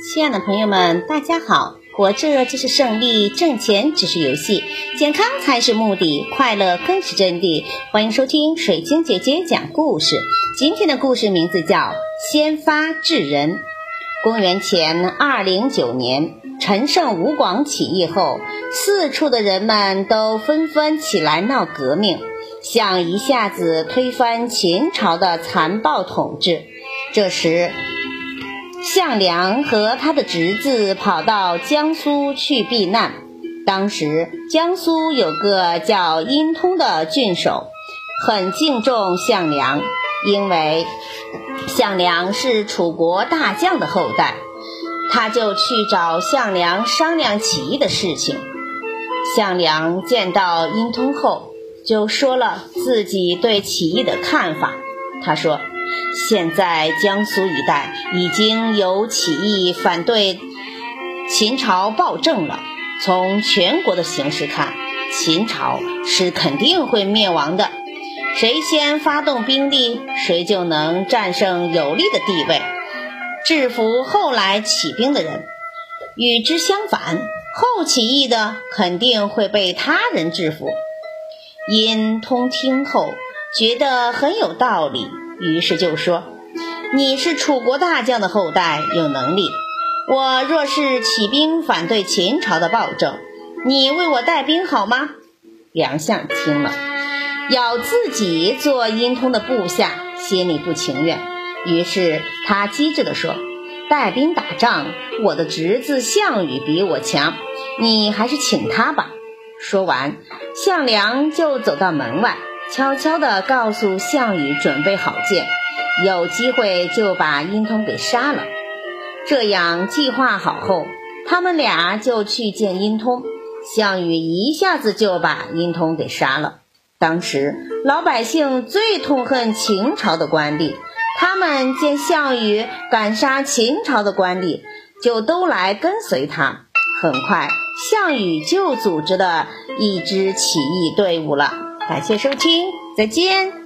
亲爱的朋友们，大家好！活着就是胜利，挣钱只是游戏，健康才是目的，快乐更是真谛。欢迎收听水晶姐姐讲故事。今天的故事名字叫《先发制人》。公元前二零九年，陈胜吴广起义后，四处的人们都纷纷起来闹革命，想一下子推翻秦朝的残暴统治。这时，项梁和他的侄子跑到江苏去避难。当时江苏有个叫殷通的郡守，很敬重项梁，因为项梁是楚国大将的后代，他就去找项梁商量起义的事情。项梁见到殷通后，就说了自己对起义的看法。他说。现在江苏一带已经有起义反对秦朝暴政了。从全国的形势看，秦朝是肯定会灭亡的。谁先发动兵力，谁就能战胜有利的地位，制服后来起兵的人。与之相反，后起义的肯定会被他人制服。殷通听后觉得很有道理。于是就说：“你是楚国大将的后代，有能力。我若是起兵反对秦朝的暴政，你为我带兵好吗？”梁相听了，要自己做殷通的部下，心里不情愿。于是他机智地说：“带兵打仗，我的侄子项羽比我强，你还是请他吧。”说完，项梁就走到门外。悄悄地告诉项羽准备好剑，有机会就把殷通给杀了。这样计划好后，他们俩就去见殷通。项羽一下子就把殷通给杀了。当时老百姓最痛恨秦朝的官吏，他们见项羽敢杀秦朝的官吏，就都来跟随他。很快，项羽就组织了一支起义队伍了。感谢收听，再见。